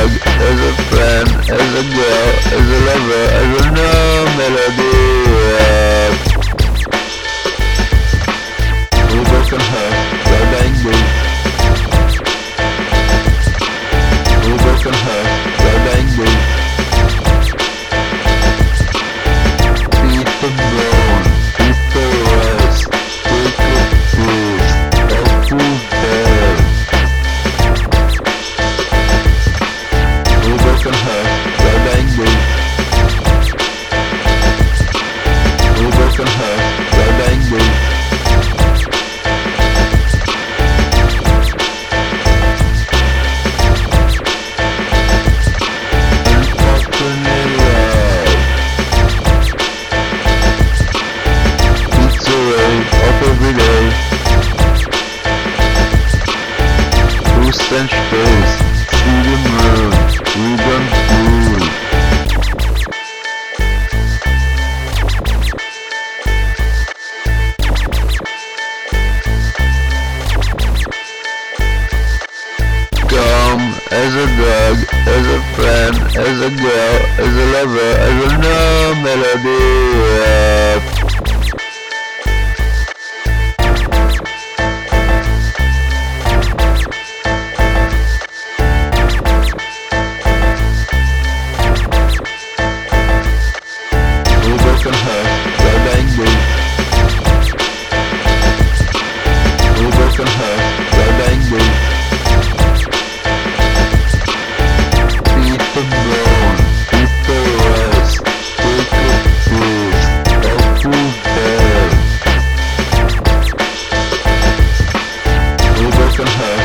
dog, as a friend, as a girl, as a lover, as a no melody. as a dog, as a friend, as a girl, as a lover, as a no melody. Yeah. We broken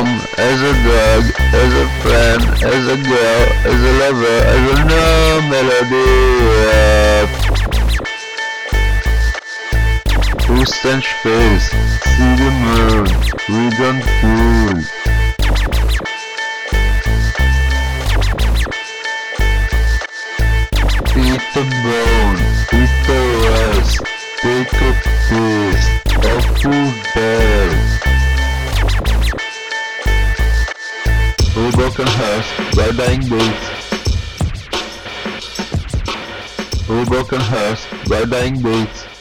Come as a dog, as a friend, as a girl, as a lover, as a no melody. Who stench face, see the moon, we don't fool. Eat the bone, Broken hearts, by dying days. We broken hearts, by dying days.